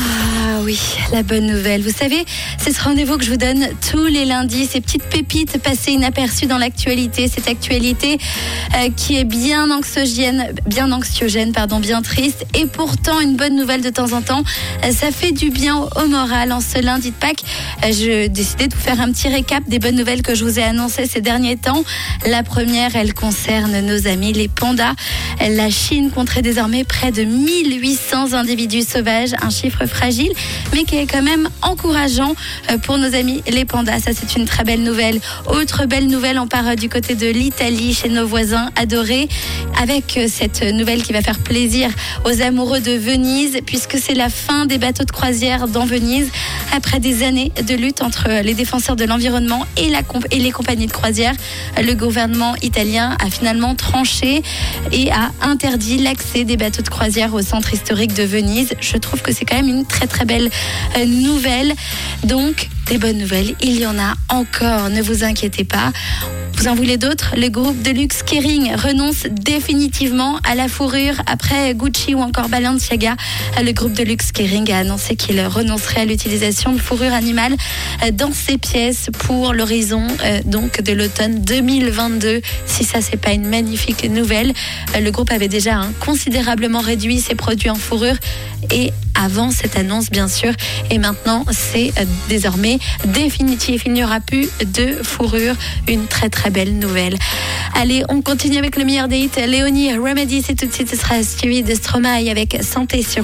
Ah oui, la bonne nouvelle. Vous savez, c'est ce rendez-vous que je vous donne tous les lundis, ces petites pépites passées inaperçues dans l'actualité, cette actualité euh, qui est bien anxiogène, bien anxiogène, pardon, bien triste, et pourtant une bonne nouvelle de temps en temps. Euh, ça fait du bien au moral. En ce lundi de Pâques, euh, je décidais de vous faire un petit récap des bonnes nouvelles que je vous ai annoncées ces derniers temps. La première, elle concerne nos amis les pandas. La Chine compterait désormais près de 1800 individus sauvages, un chiffre fragile, mais qui est quand même encourageant euh, pour nos amis les pandas. Ça, c'est une très belle nouvelle. Autre belle nouvelle, on part du côté de l'Italie, chez nos voisins adorés, avec euh, cette nouvelle qui va faire plaisir aux amoureux de Venise, puisque c'est la fin des bateaux de croisière dans Venise, après des années de lutte entre les défenseurs de l'environnement et, les compagnies de croisière. Le gouvernement italien a finalement tranché et a interdit l'accès des bateaux de croisière au centre historique de Venise. Je trouve que c'est quand même une très très belle euh, nouvelle. Donc, des bonnes nouvelles, il y en a encore, ne vous inquiétez pas. Vous en voulez d'autres? Le groupe de luxe Kering renonce définitivement à la fourrure après Gucci ou encore Balenciaga. Le groupe de luxe Kering a annoncé qu'il renoncerait à l'utilisation de fourrure animale dans ses pièces pour l'horizon euh, donc de l'automne 2022. Si ça c'est pas une magnifique nouvelle, le groupe avait déjà hein, considérablement réduit ses produits en fourrure et avant cette annonce bien sûr et maintenant c'est euh, désormais définitif. Il n'y aura plus de fourrure. Une très très belle nouvelle. Allez, on continue avec le meilleur des hits. Léonie Remedy, c'est tout de suite, ce sera suivi de Stromae avec Santé sur